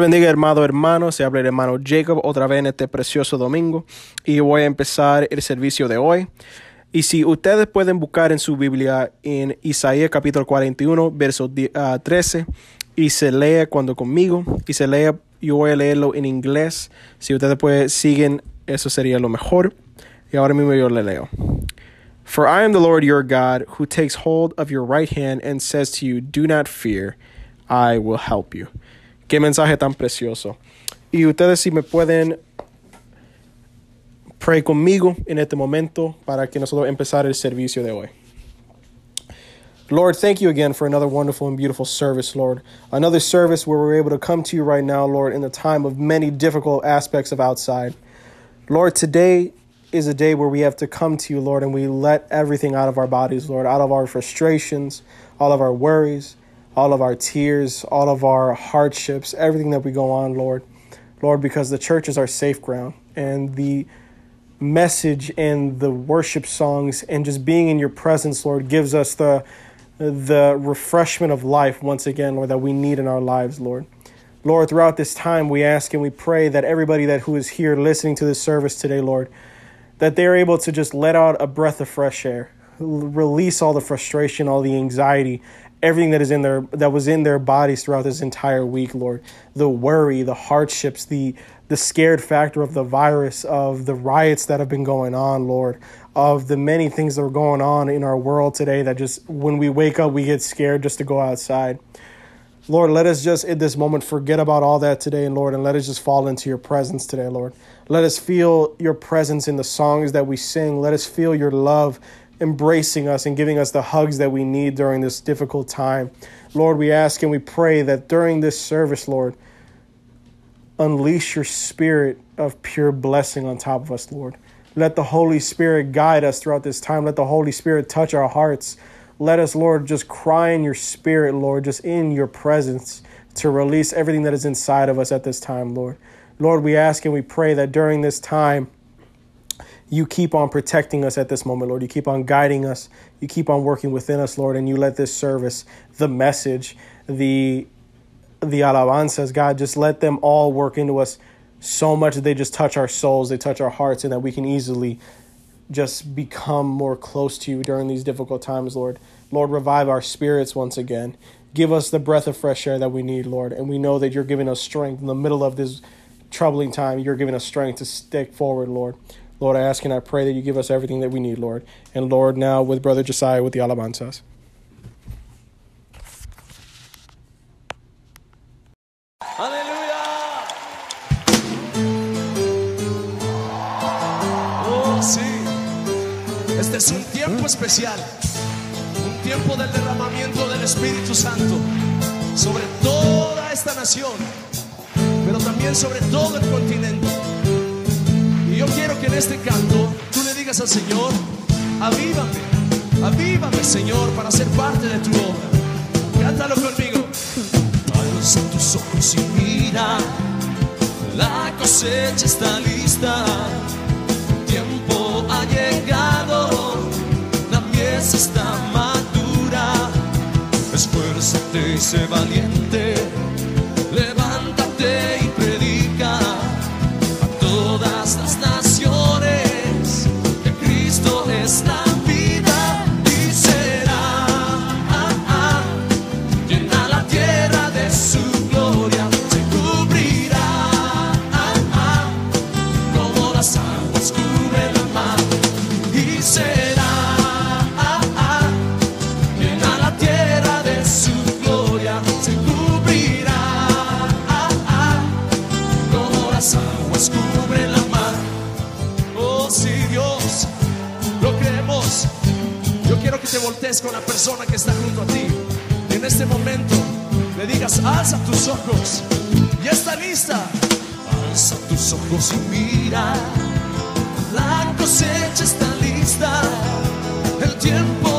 bendiga hermano, hermano, se habla el hermano Jacob otra vez en este precioso domingo y voy a empezar el servicio de hoy. Y si ustedes pueden buscar en su Biblia en Isaías capítulo 41, verso 13, y se lee cuando conmigo, y se lee, yo voy a leerlo en inglés. Si ustedes pueden, siguen, eso sería lo mejor. Y ahora mismo yo le leo. For I am the Lord your God, who takes hold of your right hand and says to you, Do not fear, I will help you. Qué mensaje tan precioso. Y ustedes si me pueden pray conmigo en este momento para que nosotros empezar el servicio de hoy. Lord, thank you again for another wonderful and beautiful service, Lord. Another service where we're able to come to you right now, Lord, in the time of many difficult aspects of outside. Lord, today is a day where we have to come to you, Lord, and we let everything out of our bodies, Lord, out of our frustrations, all of our worries, all of our tears, all of our hardships, everything that we go on, Lord. Lord, because the church is our safe ground and the message and the worship songs and just being in your presence, Lord, gives us the the refreshment of life once again, Lord, that we need in our lives, Lord. Lord, throughout this time, we ask and we pray that everybody that who is here listening to this service today, Lord, that they're able to just let out a breath of fresh air, release all the frustration, all the anxiety, everything that is in their that was in their bodies throughout this entire week, Lord. The worry, the hardships, the the scared factor of the virus, of the riots that have been going on, Lord, of the many things that are going on in our world today that just when we wake up we get scared just to go outside. Lord, let us just in this moment forget about all that today, and Lord, and let us just fall into your presence today, Lord. Let us feel your presence in the songs that we sing. Let us feel your love embracing us and giving us the hugs that we need during this difficult time. Lord, we ask and we pray that during this service, Lord, unleash your spirit of pure blessing on top of us, Lord. Let the Holy Spirit guide us throughout this time. Let the Holy Spirit touch our hearts. Let us, Lord, just cry in your spirit, Lord, just in your presence to release everything that is inside of us at this time, Lord. Lord, we ask and we pray that during this time, you keep on protecting us at this moment, Lord. You keep on guiding us. You keep on working within us, Lord, and you let this service, the message, the the alabanzas, God, just let them all work into us so much that they just touch our souls, they touch our hearts, and that we can easily just become more close to you during these difficult times, Lord. Lord, revive our spirits once again. Give us the breath of fresh air that we need, Lord. And we know that you're giving us strength in the middle of this troubling time. You're giving us strength to stick forward, Lord. Lord, I ask and I pray that you give us everything that we need, Lord. And Lord, now with Brother Josiah with the alabanzas. Oh. Este es un tiempo especial. Un tiempo del derramamiento del Espíritu Santo sobre toda esta nación, pero también sobre todo el continente. En este canto tú le digas al Señor, avívame, avívame Señor para ser parte de tu obra. Cántalo conmigo. Alza tus ojos y mira, la cosecha está lista, el tiempo ha llegado, la mies está madura, esfuérzate y sé valiente, con la persona que está junto a ti. En este momento le digas, alza tus ojos. Ya está lista. Alza tus ojos y mira. La cosecha está lista. El tiempo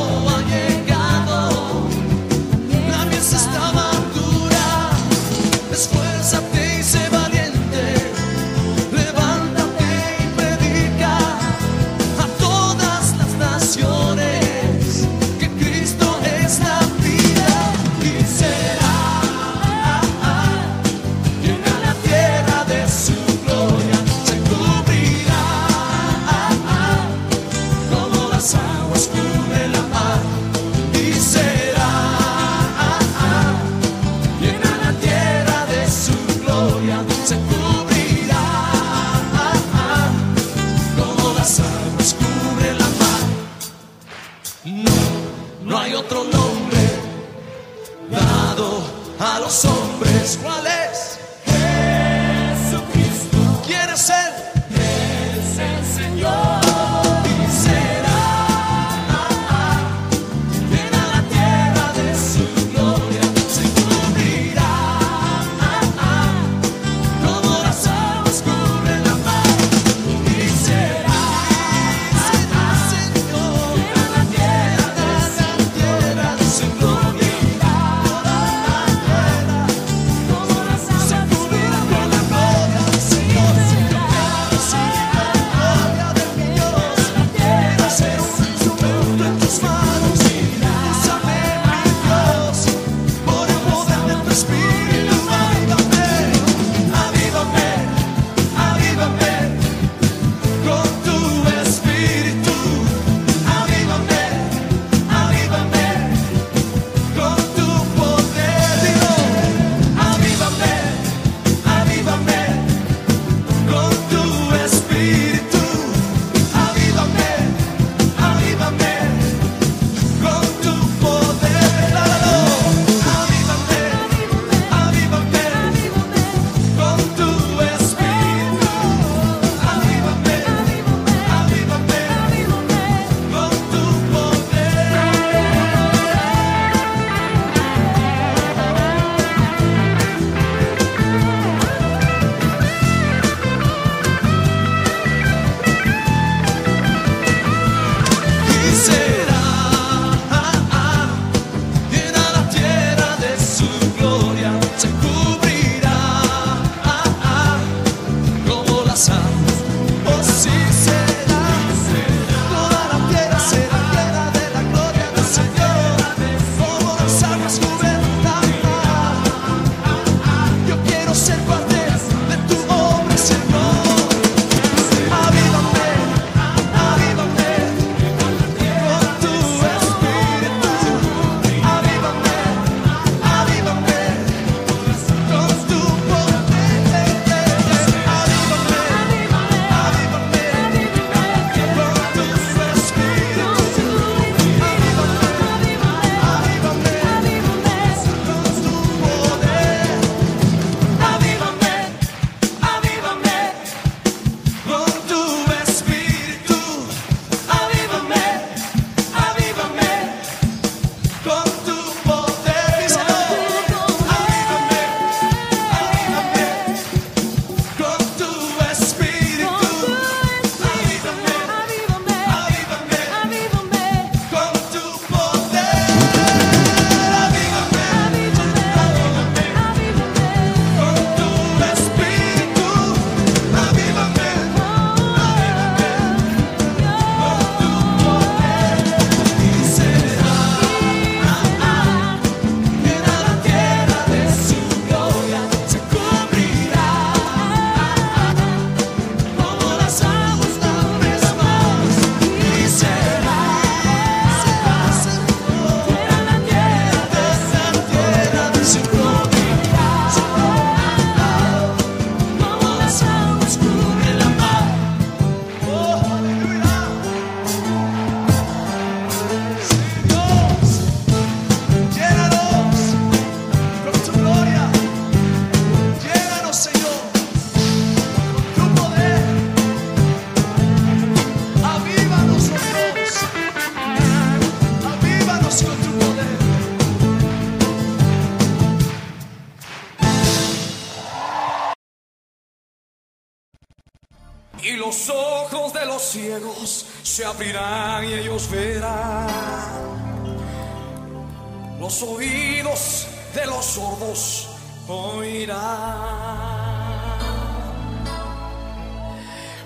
oirá.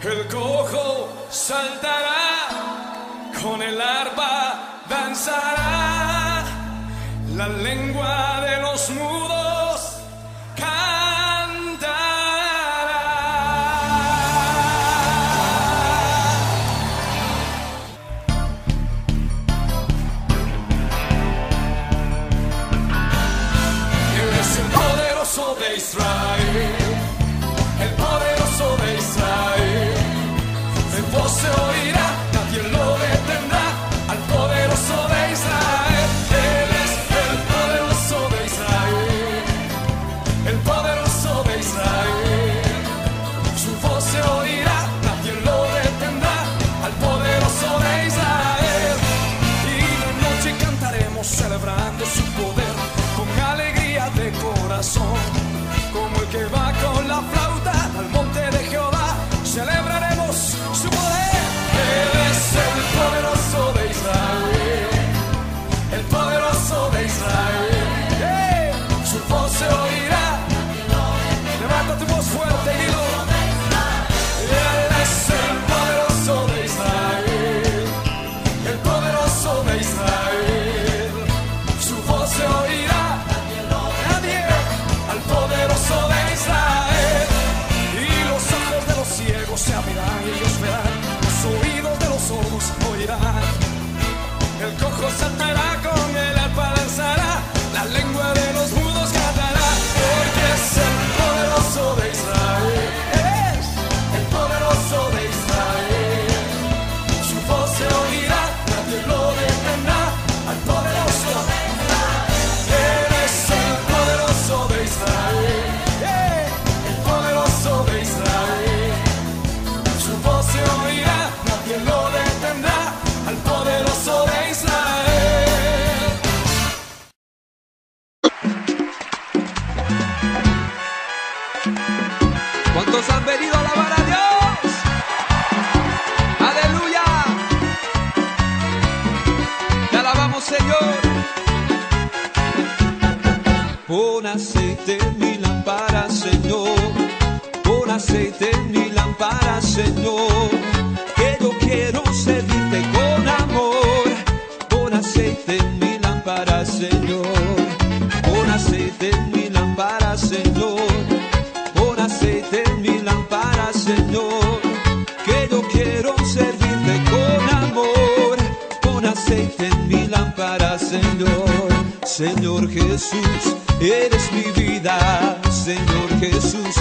El cojo saltará, con el arpa danzará, la lengua de los mudos so face. Jesús, eres mi vida, Señor Jesús,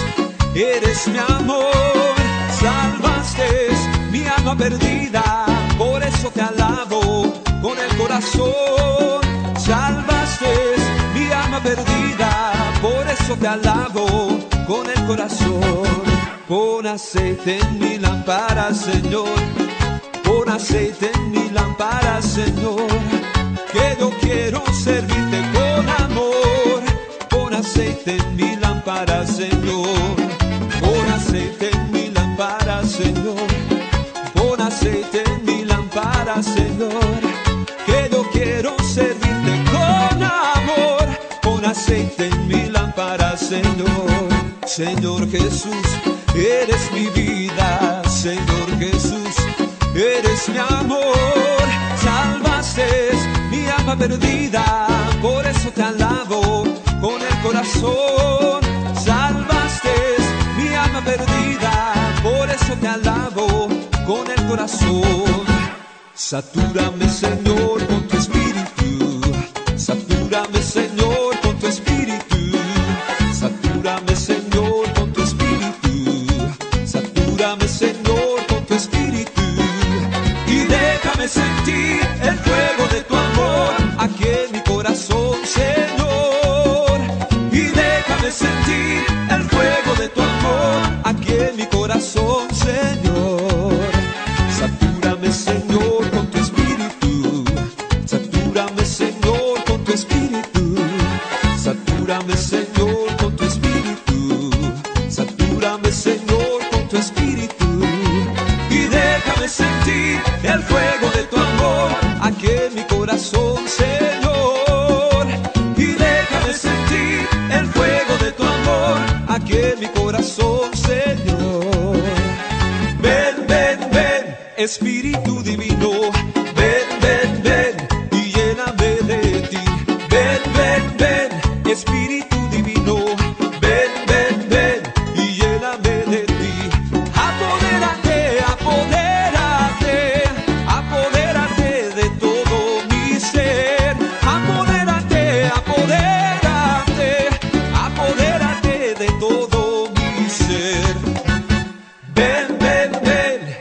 eres mi amor, salvaste mi alma perdida, por eso te alabo con el corazón, salvaste mi alma perdida, por eso te alabo con el corazón, pon aceite en mi lámpara, Señor, pon aceite en mi lámpara, Señor quiero servirte con amor, con aceite en mi lámpara, Señor, con aceite en mi lámpara, Señor, con aceite en mi lámpara, Señor, que yo quiero servirte con amor, con aceite en mi lámpara, Señor, Señor Jesús, eres mi vida, Señor Jesús, eres mi amor. perdida, por eso te alabo con el corazón. Salvaste mi alma perdida, por eso te alabo con el corazón. Satúrame, Señor, con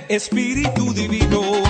Espíritu Divino.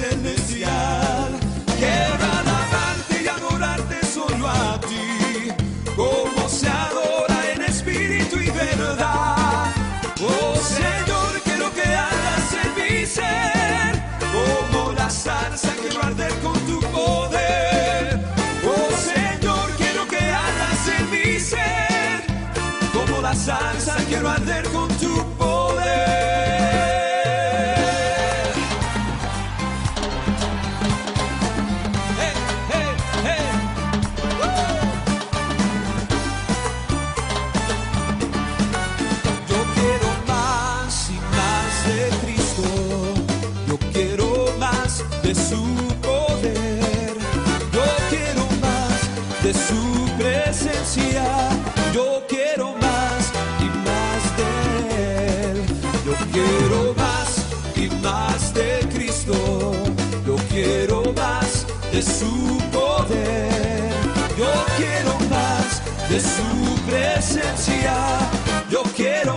n'ezie de su poder. Yo quiero más de su presencia. Yo quiero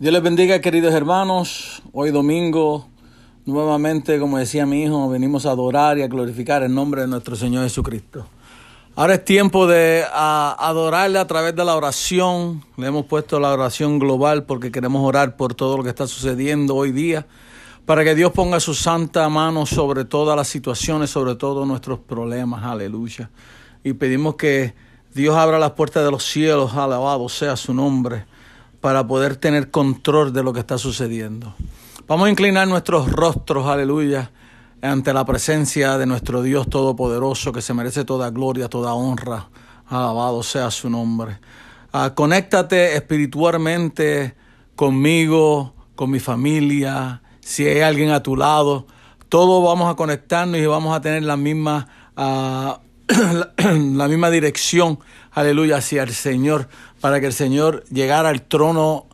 Dios les bendiga, queridos hermanos. Hoy domingo, nuevamente, como decía mi hijo, venimos a adorar y a glorificar el nombre de nuestro Señor Jesucristo. Ahora es tiempo de adorarle a través de la oración. Le hemos puesto la oración global porque queremos orar por todo lo que está sucediendo hoy día, para que Dios ponga su santa mano sobre todas las situaciones, sobre todos nuestros problemas. Aleluya. Y pedimos que Dios abra las puertas de los cielos, alabado sea su nombre para poder tener control de lo que está sucediendo. Vamos a inclinar nuestros rostros, aleluya, ante la presencia de nuestro Dios Todopoderoso, que se merece toda gloria, toda honra. Alabado sea su nombre. Ah, conéctate espiritualmente conmigo, con mi familia, si hay alguien a tu lado. Todos vamos a conectarnos y vamos a tener la misma, ah, la, misma dirección, aleluya, hacia el Señor, para que el Señor llegara al trono,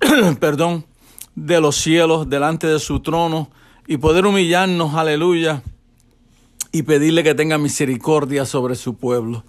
perdón, de los cielos, delante de su trono, y poder humillarnos, aleluya, y pedirle que tenga misericordia sobre su pueblo.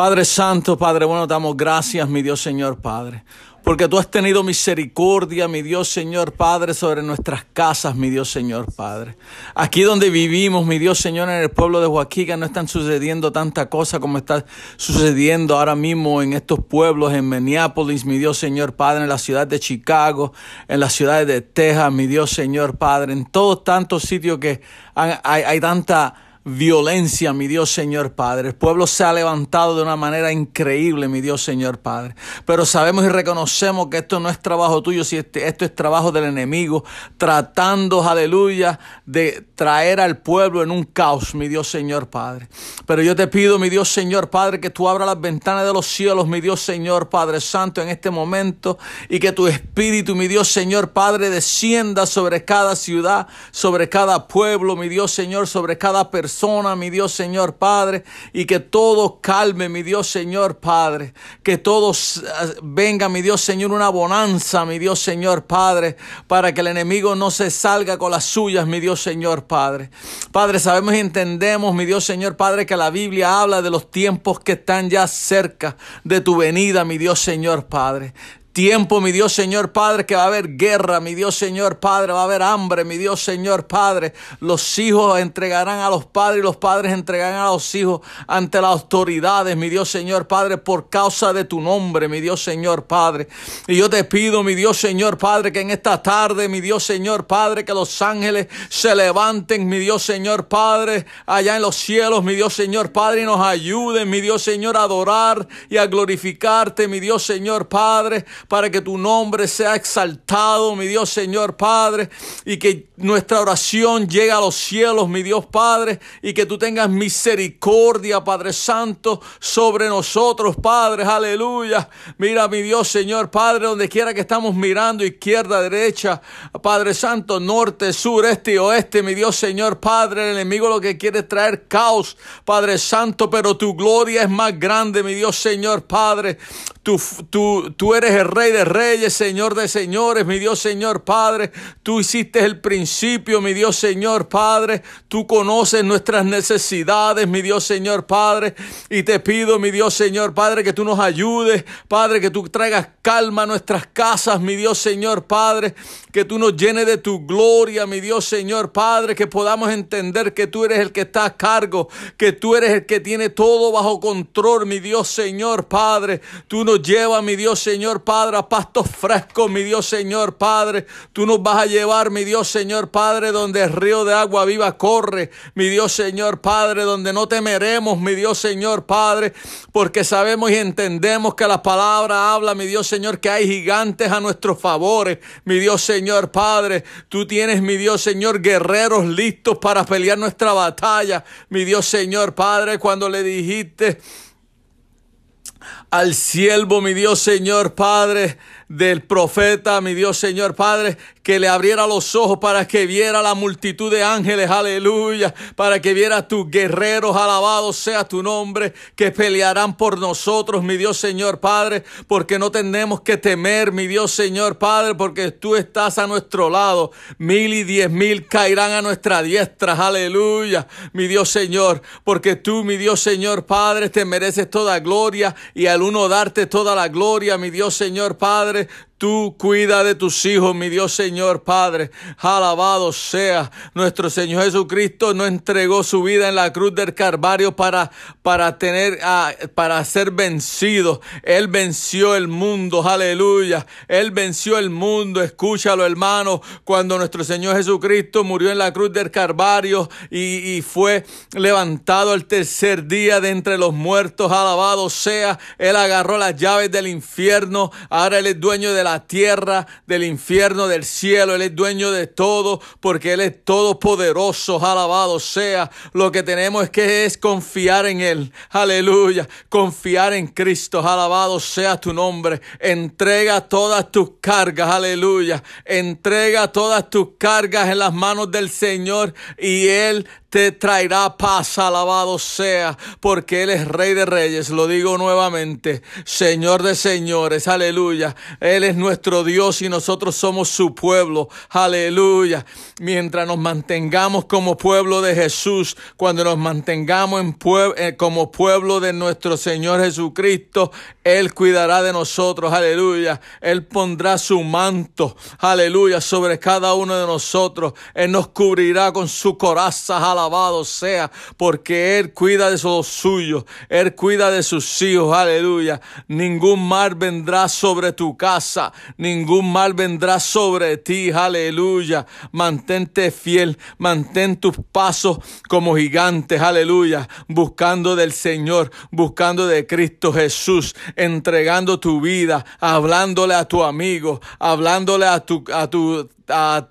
Padre Santo, Padre bueno, damos gracias, mi Dios Señor Padre, porque tú has tenido misericordia, mi Dios Señor Padre, sobre nuestras casas, mi Dios Señor Padre. Aquí donde vivimos, mi Dios Señor, en el pueblo de Joaquín, no están sucediendo tanta cosa como está sucediendo ahora mismo en estos pueblos, en Minneapolis, mi Dios Señor Padre, en la ciudad de Chicago, en las ciudades de Texas, mi Dios Señor Padre, en todos tantos sitios que hay, hay tanta violencia, mi Dios Señor Padre. El pueblo se ha levantado de una manera increíble, mi Dios Señor Padre. Pero sabemos y reconocemos que esto no es trabajo tuyo, si este, esto es trabajo del enemigo, tratando, aleluya, de traer al pueblo en un caos, mi Dios Señor Padre. Pero yo te pido, mi Dios Señor Padre, que tú abras las ventanas de los cielos, mi Dios Señor Padre Santo, en este momento, y que tu espíritu, mi Dios Señor Padre, descienda sobre cada ciudad, sobre cada pueblo, mi Dios Señor, sobre cada persona mi Dios Señor Padre, y que todo calme, mi Dios Señor Padre, que todo eh, venga, mi Dios Señor, una bonanza, mi Dios Señor Padre, para que el enemigo no se salga con las suyas, mi Dios Señor Padre. Padre, sabemos y entendemos, mi Dios Señor Padre, que la Biblia habla de los tiempos que están ya cerca de tu venida, mi Dios Señor Padre tiempo, mi Dios Señor Padre, que va a haber guerra, mi Dios Señor Padre, va a haber hambre, mi Dios Señor Padre. Los hijos entregarán a los padres y los padres entregarán a los hijos ante las autoridades, mi Dios Señor Padre, por causa de tu nombre, mi Dios Señor Padre. Y yo te pido, mi Dios Señor Padre, que en esta tarde, mi Dios Señor Padre, que los ángeles se levanten, mi Dios Señor Padre, allá en los cielos, mi Dios Señor Padre, y nos ayuden, mi Dios Señor, a adorar y a glorificarte, mi Dios Señor Padre para que tu nombre sea exaltado, mi Dios Señor Padre, y que nuestra oración llegue a los cielos, mi Dios Padre, y que tú tengas misericordia, Padre Santo, sobre nosotros, Padre, aleluya. Mira, mi Dios Señor Padre, donde quiera que estamos mirando, izquierda, derecha, Padre Santo, norte, sur, este y oeste, mi Dios Señor Padre, el enemigo lo que quiere es traer caos, Padre Santo, pero tu gloria es más grande, mi Dios Señor Padre. Tú, tú, tú eres el Rey de Reyes, Señor de Señores, mi Dios Señor Padre. Tú hiciste el principio, mi Dios Señor Padre. Tú conoces nuestras necesidades, mi Dios Señor Padre. Y te pido, mi Dios Señor Padre, que tú nos ayudes, Padre, que tú traigas calma a nuestras casas, mi Dios Señor Padre. Que tú nos llenes de tu gloria, mi Dios Señor Padre. Que podamos entender que tú eres el que está a cargo, que tú eres el que tiene todo bajo control, mi Dios Señor Padre. Tú nos llevas, mi Dios Señor Padre, pastos frescos, mi Dios Señor Padre. Tú nos vas a llevar, mi Dios Señor Padre, donde el río de agua viva corre, mi Dios Señor Padre, donde no temeremos, mi Dios Señor Padre, porque sabemos y entendemos que la palabra habla, mi Dios Señor, que hay gigantes a nuestros favores, mi Dios Señor Padre. Tú tienes, mi Dios Señor, guerreros listos para pelear nuestra batalla, mi Dios Señor Padre, cuando le dijiste al siervo, mi Dios Señor Padre, del profeta, mi Dios Señor Padre, que le abriera los ojos para que viera la multitud de ángeles, aleluya, para que viera tus guerreros, alabado sea tu nombre, que pelearán por nosotros, mi Dios Señor Padre, porque no tenemos que temer, mi Dios Señor Padre, porque tú estás a nuestro lado. Mil y diez mil caerán a nuestra diestra, aleluya, mi Dios Señor, porque tú, mi Dios Señor Padre, te mereces toda gloria y al uno darte toda la gloria, mi Dios Señor Padre, Tú cuida de tus hijos, mi Dios Señor Padre. Alabado sea nuestro Señor Jesucristo. No entregó su vida en la cruz del Calvario para, para tener, ah, para ser vencido. Él venció el mundo. Aleluya. Él venció el mundo. Escúchalo, hermano. Cuando nuestro Señor Jesucristo murió en la cruz del Calvario y, y fue levantado el tercer día de entre los muertos. Alabado sea. Él agarró las llaves del infierno. Ahora Él es dueño de la la tierra, del infierno, del cielo. Él es dueño de todo porque Él es todopoderoso. Alabado sea. Lo que tenemos es que es confiar en Él. Aleluya. Confiar en Cristo. Alabado sea tu nombre. Entrega todas tus cargas. Aleluya. Entrega todas tus cargas en las manos del Señor y Él te traerá paz, alabado sea, porque Él es Rey de Reyes, lo digo nuevamente, Señor de señores, aleluya. Él es nuestro Dios y nosotros somos su pueblo, aleluya. Mientras nos mantengamos como pueblo de Jesús, cuando nos mantengamos en eh, como pueblo de nuestro Señor Jesucristo, Él cuidará de nosotros, aleluya. Él pondrá su manto, aleluya, sobre cada uno de nosotros. Él nos cubrirá con su coraza, aleluya alabado sea, porque Él cuida de sus suyos, Él cuida de sus hijos, aleluya. Ningún mal vendrá sobre tu casa, ningún mal vendrá sobre ti, aleluya. Mantente fiel, mantén tus pasos como gigantes, aleluya, buscando del Señor, buscando de Cristo Jesús, entregando tu vida, hablándole a tu amigo, hablándole a tu, a tu, a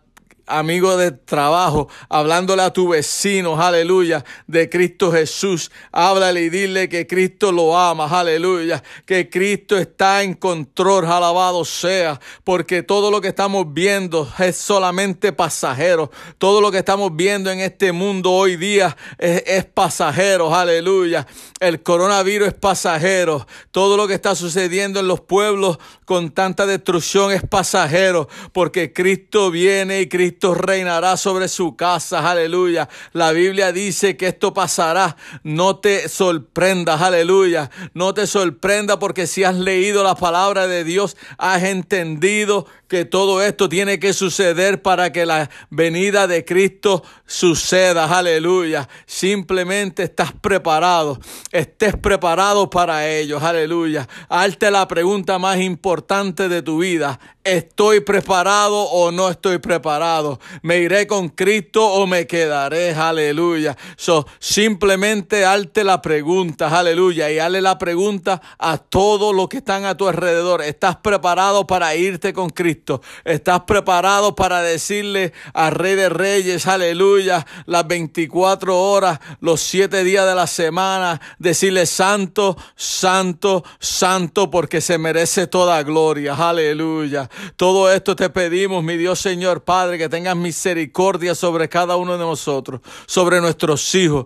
amigo de trabajo, hablándole a tu vecino, aleluya, de Cristo Jesús. Háblale y dile que Cristo lo ama, aleluya, que Cristo está en control, alabado sea, porque todo lo que estamos viendo es solamente pasajero. Todo lo que estamos viendo en este mundo hoy día es, es pasajero, aleluya. El coronavirus es pasajero. Todo lo que está sucediendo en los pueblos con tanta destrucción es pasajero, porque Cristo viene y Cristo reinará sobre su casa, aleluya. La Biblia dice que esto pasará. No te sorprendas, aleluya. No te sorprenda porque si has leído la palabra de Dios, has entendido que todo esto tiene que suceder para que la venida de Cristo suceda, aleluya. Simplemente estás preparado, estés preparado para ello, aleluya. Hazte la pregunta más importante de tu vida. ¿Estoy preparado o no estoy preparado? ¿Me iré con Cristo o me quedaré? Aleluya. So, simplemente hazte la pregunta, aleluya. Y hazle la pregunta a todos los que están a tu alrededor. ¿Estás preparado para irte con Cristo? ¿Estás preparado para decirle al Rey de Reyes, aleluya, las 24 horas, los 7 días de la semana, decirle santo, santo, santo, porque se merece toda gloria, aleluya. Todo esto te pedimos, mi Dios Señor Padre, que tengas misericordia sobre cada uno de nosotros, sobre nuestros hijos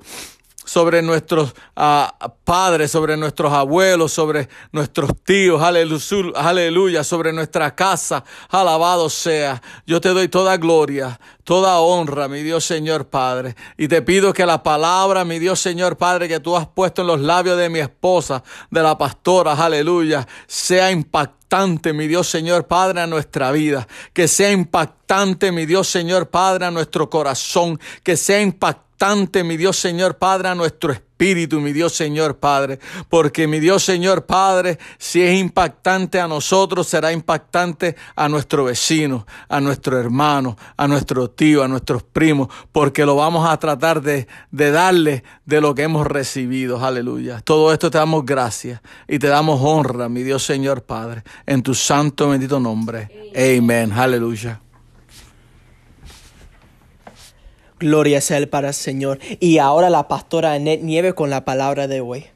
sobre nuestros ah, padres, sobre nuestros abuelos, sobre nuestros tíos, aleluya, aleluya, sobre nuestra casa, alabado sea. Yo te doy toda gloria, toda honra, mi Dios Señor Padre. Y te pido que la palabra, mi Dios Señor Padre, que tú has puesto en los labios de mi esposa, de la pastora, aleluya, sea impactante, mi Dios Señor Padre, a nuestra vida. Que sea impactante, mi Dios Señor Padre, a nuestro corazón. Que sea impactante mi Dios Señor Padre, a nuestro espíritu, mi Dios Señor Padre. Porque mi Dios Señor Padre, si es impactante a nosotros, será impactante a nuestro vecino, a nuestro hermano, a nuestro tío, a nuestros primos, porque lo vamos a tratar de, de darle de lo que hemos recibido. Aleluya. Todo esto te damos gracias y te damos honra, mi Dios Señor Padre, en tu santo bendito nombre. Amén. Aleluya. Gloria sea el para el Señor. Y ahora la pastora Annette Nieve con la palabra de hoy.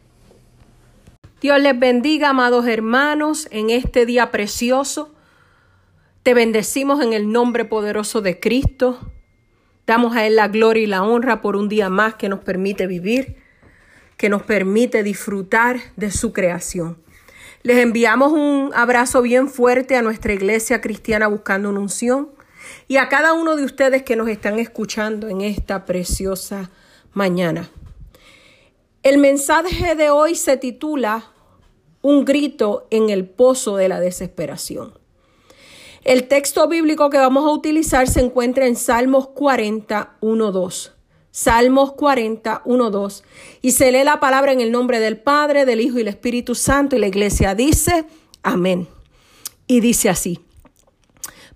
Dios les bendiga, amados hermanos, en este día precioso. Te bendecimos en el nombre poderoso de Cristo. Damos a Él la gloria y la honra por un día más que nos permite vivir, que nos permite disfrutar de su creación. Les enviamos un abrazo bien fuerte a nuestra iglesia cristiana buscando una unción y a cada uno de ustedes que nos están escuchando en esta preciosa mañana. El mensaje de hoy se titula Un grito en el pozo de la desesperación. El texto bíblico que vamos a utilizar se encuentra en Salmos 40, 1, 2. Salmos 40, 1, 2. Y se lee la palabra en el nombre del Padre, del Hijo y del Espíritu Santo. Y la iglesia dice, amén. Y dice así.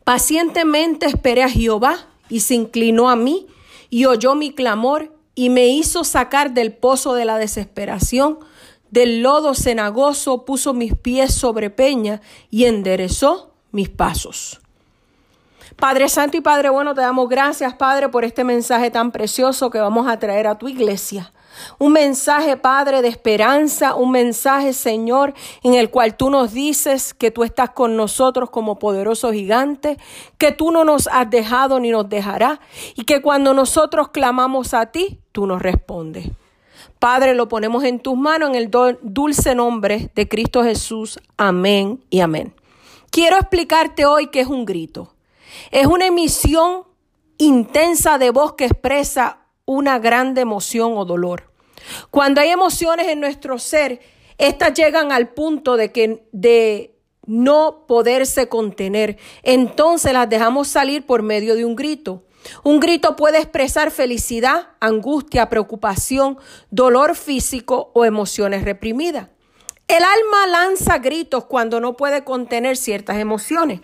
Pacientemente esperé a Jehová y se inclinó a mí y oyó mi clamor y me hizo sacar del pozo de la desesperación. Del lodo cenagoso puso mis pies sobre peña y enderezó mis pasos. Padre Santo y Padre Bueno, te damos gracias, Padre, por este mensaje tan precioso que vamos a traer a tu iglesia. Un mensaje, Padre, de esperanza, un mensaje, Señor, en el cual tú nos dices que tú estás con nosotros como poderoso gigante, que tú no nos has dejado ni nos dejarás y que cuando nosotros clamamos a ti, tú nos respondes. Padre, lo ponemos en tus manos en el dulce nombre de Cristo Jesús. Amén y amén. Quiero explicarte hoy qué es un grito. Es una emisión intensa de voz que expresa una grande emoción o dolor. Cuando hay emociones en nuestro ser, estas llegan al punto de que de no poderse contener, entonces las dejamos salir por medio de un grito. Un grito puede expresar felicidad, angustia, preocupación, dolor físico o emociones reprimidas. El alma lanza gritos cuando no puede contener ciertas emociones.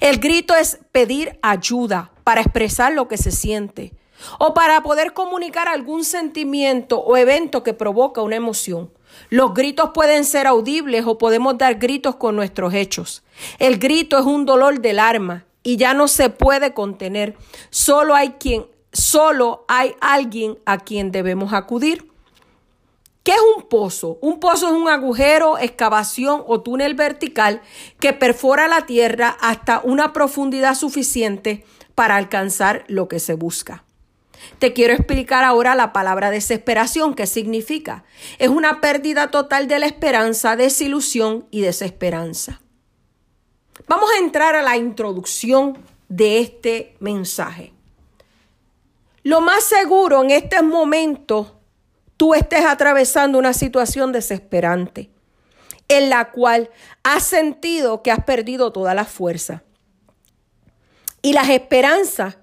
El grito es pedir ayuda para expresar lo que se siente o para poder comunicar algún sentimiento o evento que provoca una emoción. Los gritos pueden ser audibles o podemos dar gritos con nuestros hechos. El grito es un dolor del alma y ya no se puede contener. Solo hay quien, solo hay alguien a quien debemos acudir. ¿Qué es un pozo? Un pozo es un agujero, excavación o túnel vertical que perfora la tierra hasta una profundidad suficiente para alcanzar lo que se busca. Te quiero explicar ahora la palabra desesperación, qué significa. Es una pérdida total de la esperanza, desilusión y desesperanza. Vamos a entrar a la introducción de este mensaje. Lo más seguro en este momento tú estés atravesando una situación desesperante en la cual has sentido que has perdido toda la fuerza y las esperanzas.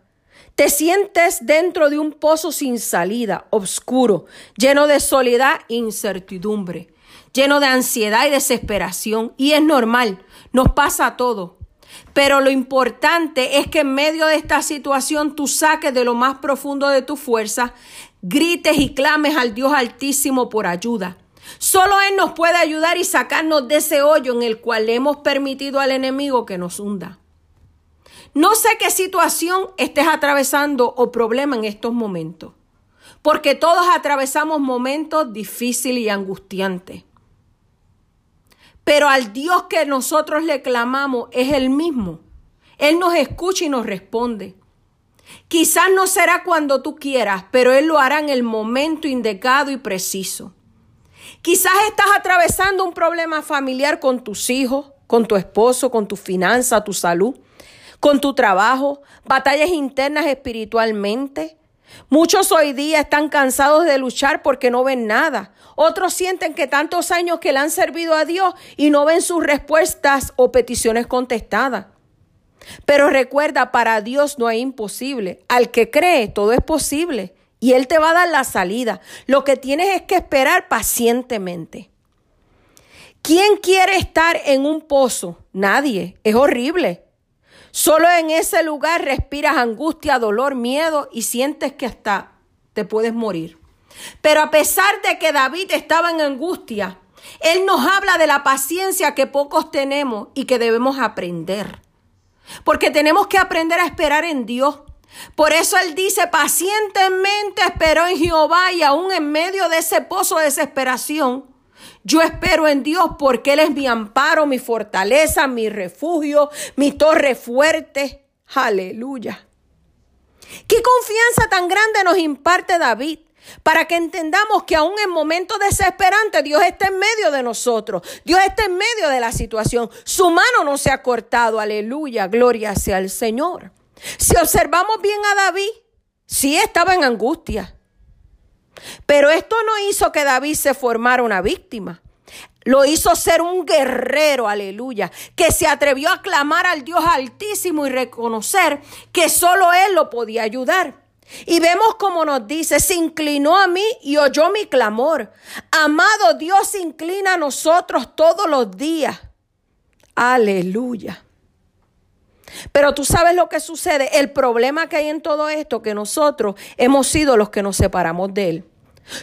Te sientes dentro de un pozo sin salida, oscuro, lleno de soledad e incertidumbre, lleno de ansiedad y desesperación. Y es normal, nos pasa a todos. Pero lo importante es que en medio de esta situación tú saques de lo más profundo de tu fuerza, grites y clames al Dios Altísimo por ayuda. Solo Él nos puede ayudar y sacarnos de ese hoyo en el cual le hemos permitido al enemigo que nos hunda. No sé qué situación estés atravesando o problema en estos momentos, porque todos atravesamos momentos difíciles y angustiantes. Pero al Dios que nosotros le clamamos es el mismo. Él nos escucha y nos responde. Quizás no será cuando tú quieras, pero Él lo hará en el momento indicado y preciso. Quizás estás atravesando un problema familiar con tus hijos, con tu esposo, con tu finanza, tu salud, con tu trabajo, batallas internas espiritualmente. Muchos hoy día están cansados de luchar porque no ven nada. Otros sienten que tantos años que le han servido a Dios y no ven sus respuestas o peticiones contestadas. Pero recuerda, para Dios no hay imposible. Al que cree, todo es posible. Y Él te va a dar la salida. Lo que tienes es que esperar pacientemente. ¿Quién quiere estar en un pozo? Nadie. Es horrible. Solo en ese lugar respiras angustia, dolor, miedo y sientes que hasta te puedes morir. Pero a pesar de que David estaba en angustia, Él nos habla de la paciencia que pocos tenemos y que debemos aprender. Porque tenemos que aprender a esperar en Dios. Por eso Él dice, pacientemente esperó en Jehová y aún en medio de ese pozo de desesperación, yo espero en Dios porque Él es mi amparo, mi fortaleza, mi refugio, mi torre fuerte. Aleluya. Qué confianza tan grande nos imparte David para que entendamos que aún en momentos desesperantes Dios está en medio de nosotros, Dios está en medio de la situación, su mano no se ha cortado, aleluya, gloria sea al Señor. Si observamos bien a David, sí estaba en angustia, pero esto no hizo que David se formara una víctima. Lo hizo ser un guerrero, aleluya, que se atrevió a clamar al Dios altísimo y reconocer que solo Él lo podía ayudar. Y vemos como nos dice, se inclinó a mí y oyó mi clamor. Amado Dios se inclina a nosotros todos los días. Aleluya. Pero tú sabes lo que sucede, el problema que hay en todo esto, que nosotros hemos sido los que nos separamos de Él.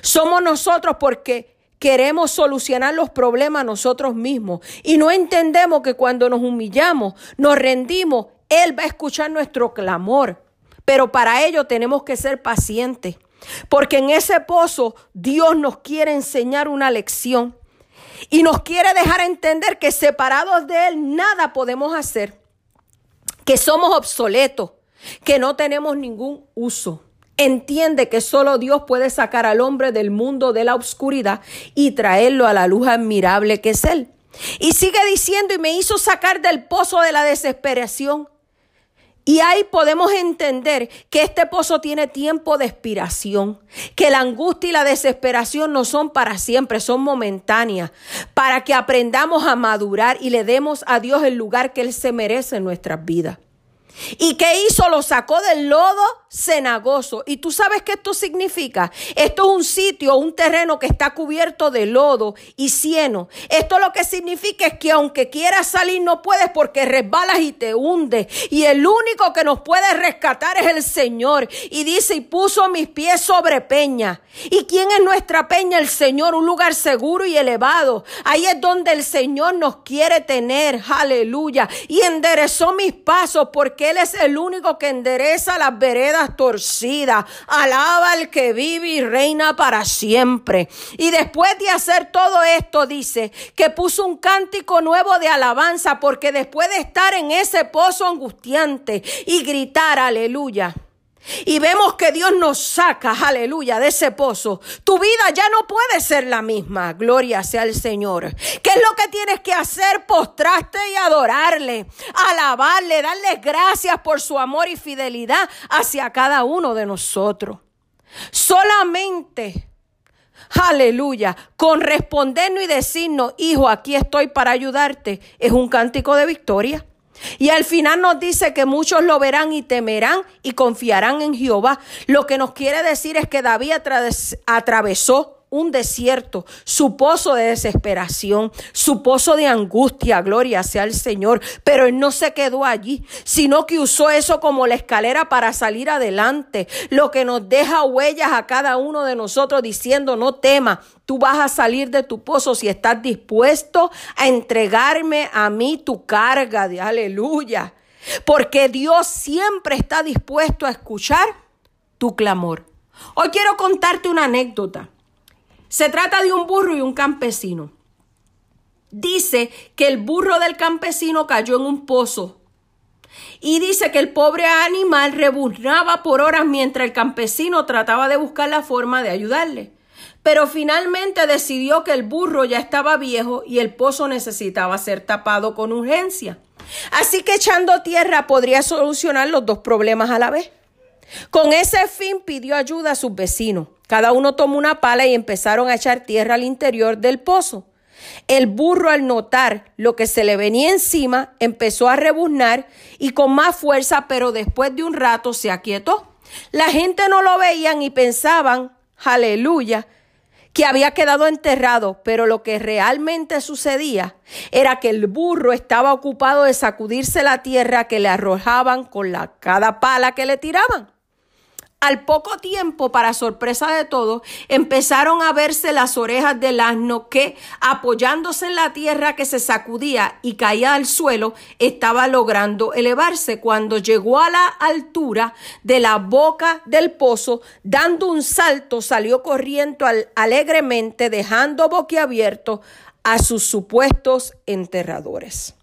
Somos nosotros porque queremos solucionar los problemas nosotros mismos y no entendemos que cuando nos humillamos, nos rendimos, Él va a escuchar nuestro clamor. Pero para ello tenemos que ser pacientes, porque en ese pozo Dios nos quiere enseñar una lección y nos quiere dejar entender que separados de Él nada podemos hacer, que somos obsoletos, que no tenemos ningún uso. Entiende que solo Dios puede sacar al hombre del mundo de la oscuridad y traerlo a la luz admirable que es Él. Y sigue diciendo, y me hizo sacar del pozo de la desesperación y ahí podemos entender que este pozo tiene tiempo de expiración, que la angustia y la desesperación no son para siempre, son momentáneas, para que aprendamos a madurar y le demos a Dios el lugar que Él se merece en nuestras vidas. ¿Y qué hizo? Lo sacó del lodo cenagoso. ¿Y tú sabes qué esto significa? Esto es un sitio, un terreno que está cubierto de lodo y cieno. Esto lo que significa es que aunque quieras salir no puedes porque resbalas y te hundes. Y el único que nos puede rescatar es el Señor. Y dice, y puso mis pies sobre peña. ¿Y quién es nuestra peña? El Señor, un lugar seguro y elevado. Ahí es donde el Señor nos quiere tener. Aleluya. Y enderezó mis pasos porque porque Él es el único que endereza las veredas torcidas. Alaba al que vive y reina para siempre. Y después de hacer todo esto, dice que puso un cántico nuevo de alabanza, porque después de estar en ese pozo angustiante y gritar aleluya. Y vemos que Dios nos saca, aleluya, de ese pozo. Tu vida ya no puede ser la misma. Gloria sea al Señor. ¿Qué es lo que tienes que hacer? Postrarte y adorarle, alabarle, darle gracias por su amor y fidelidad hacia cada uno de nosotros. Solamente, aleluya, con respondernos y decirnos, hijo, aquí estoy para ayudarte, es un cántico de victoria. Y al final nos dice que muchos lo verán y temerán y confiarán en Jehová. Lo que nos quiere decir es que David atravesó un desierto, su pozo de desesperación, su pozo de angustia, gloria sea al Señor. Pero él no se quedó allí, sino que usó eso como la escalera para salir adelante, lo que nos deja huellas a cada uno de nosotros diciendo, no tema, tú vas a salir de tu pozo si estás dispuesto a entregarme a mí tu carga de aleluya. Porque Dios siempre está dispuesto a escuchar tu clamor. Hoy quiero contarte una anécdota. Se trata de un burro y un campesino. Dice que el burro del campesino cayó en un pozo. Y dice que el pobre animal rebuznaba por horas mientras el campesino trataba de buscar la forma de ayudarle. Pero finalmente decidió que el burro ya estaba viejo y el pozo necesitaba ser tapado con urgencia. Así que echando tierra podría solucionar los dos problemas a la vez. Con ese fin pidió ayuda a sus vecinos. Cada uno tomó una pala y empezaron a echar tierra al interior del pozo. El burro al notar lo que se le venía encima empezó a rebuznar y con más fuerza, pero después de un rato se aquietó. La gente no lo veían y pensaban, aleluya, que había quedado enterrado, pero lo que realmente sucedía era que el burro estaba ocupado de sacudirse la tierra que le arrojaban con la, cada pala que le tiraban. Al poco tiempo, para sorpresa de todos, empezaron a verse las orejas del asno que, apoyándose en la tierra que se sacudía y caía al suelo, estaba logrando elevarse. Cuando llegó a la altura de la boca del pozo, dando un salto, salió corriendo alegremente, dejando boquiabierto a sus supuestos enterradores.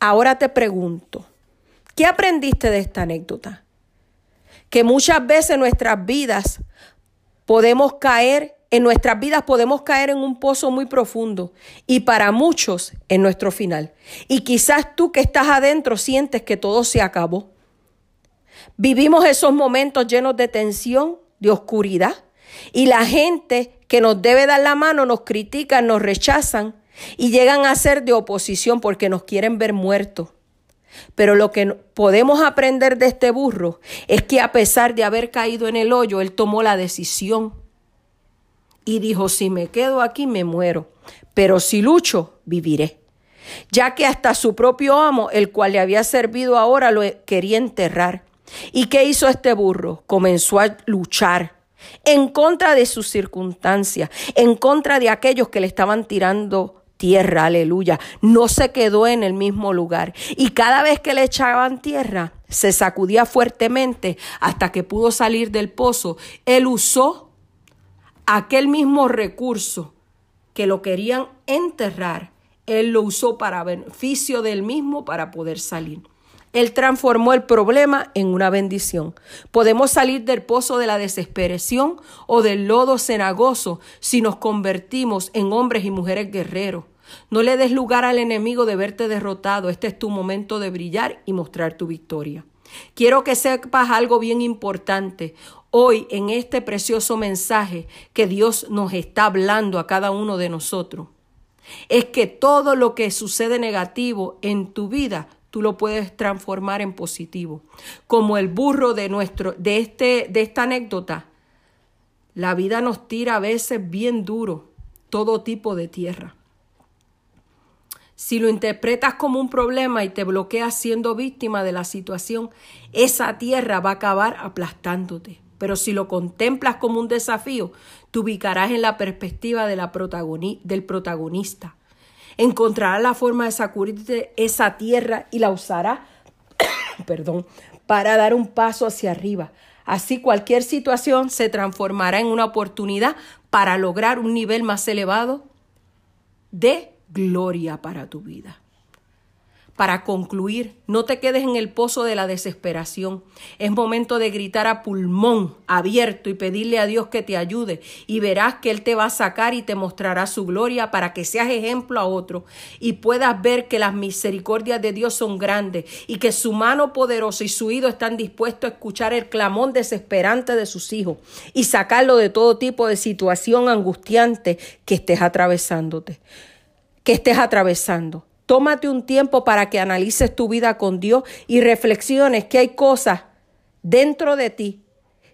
Ahora te pregunto, ¿qué aprendiste de esta anécdota? Que muchas veces en nuestras vidas podemos caer, en nuestras vidas podemos caer en un pozo muy profundo y para muchos en nuestro final. Y quizás tú que estás adentro sientes que todo se acabó. Vivimos esos momentos llenos de tensión, de oscuridad y la gente que nos debe dar la mano nos critican, nos rechazan y llegan a ser de oposición porque nos quieren ver muertos. Pero lo que podemos aprender de este burro es que a pesar de haber caído en el hoyo, él tomó la decisión y dijo, si me quedo aquí me muero, pero si lucho, viviré. Ya que hasta su propio amo, el cual le había servido ahora, lo quería enterrar. ¿Y qué hizo este burro? Comenzó a luchar en contra de sus circunstancias, en contra de aquellos que le estaban tirando tierra, aleluya. No se quedó en el mismo lugar. Y cada vez que le echaban tierra, se sacudía fuertemente hasta que pudo salir del pozo. Él usó aquel mismo recurso que lo querían enterrar. Él lo usó para beneficio del mismo para poder salir. Él transformó el problema en una bendición. Podemos salir del pozo de la desesperación o del lodo cenagoso si nos convertimos en hombres y mujeres guerreros. No le des lugar al enemigo de verte derrotado. Este es tu momento de brillar y mostrar tu victoria. Quiero que sepas algo bien importante hoy en este precioso mensaje que Dios nos está hablando a cada uno de nosotros. Es que todo lo que sucede negativo en tu vida tú lo puedes transformar en positivo. Como el burro de nuestro de este de esta anécdota. La vida nos tira a veces bien duro todo tipo de tierra. Si lo interpretas como un problema y te bloqueas siendo víctima de la situación, esa tierra va a acabar aplastándote. Pero si lo contemplas como un desafío, te ubicarás en la perspectiva de la del protagonista encontrará la forma de sacudirte esa tierra y la usará perdón, para dar un paso hacia arriba. Así cualquier situación se transformará en una oportunidad para lograr un nivel más elevado de gloria para tu vida. Para concluir, no te quedes en el pozo de la desesperación. Es momento de gritar a pulmón abierto y pedirle a Dios que te ayude y verás que Él te va a sacar y te mostrará su gloria para que seas ejemplo a otro y puedas ver que las misericordias de Dios son grandes y que su mano poderosa y su oído están dispuestos a escuchar el clamón desesperante de sus hijos y sacarlo de todo tipo de situación angustiante que estés atravesándote, que estés atravesando. Tómate un tiempo para que analices tu vida con Dios y reflexiones que hay cosas dentro de ti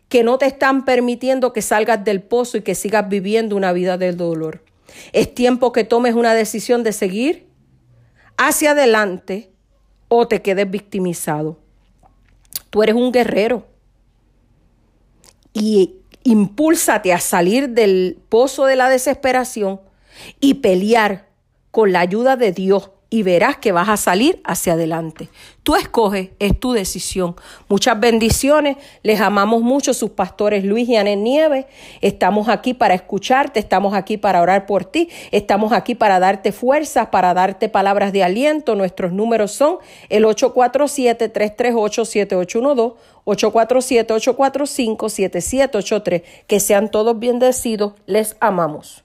que no te están permitiendo que salgas del pozo y que sigas viviendo una vida del dolor. Es tiempo que tomes una decisión de seguir hacia adelante o te quedes victimizado. Tú eres un guerrero y impúlsate a salir del pozo de la desesperación y pelear con la ayuda de Dios y verás que vas a salir hacia adelante. Tú escoges, es tu decisión. Muchas bendiciones, les amamos mucho sus pastores Luis y Anet Nieves. Estamos aquí para escucharte, estamos aquí para orar por ti, estamos aquí para darte fuerzas, para darte palabras de aliento. Nuestros números son el 847-338-7812, 847-845-7783. Que sean todos bendecidos, les amamos.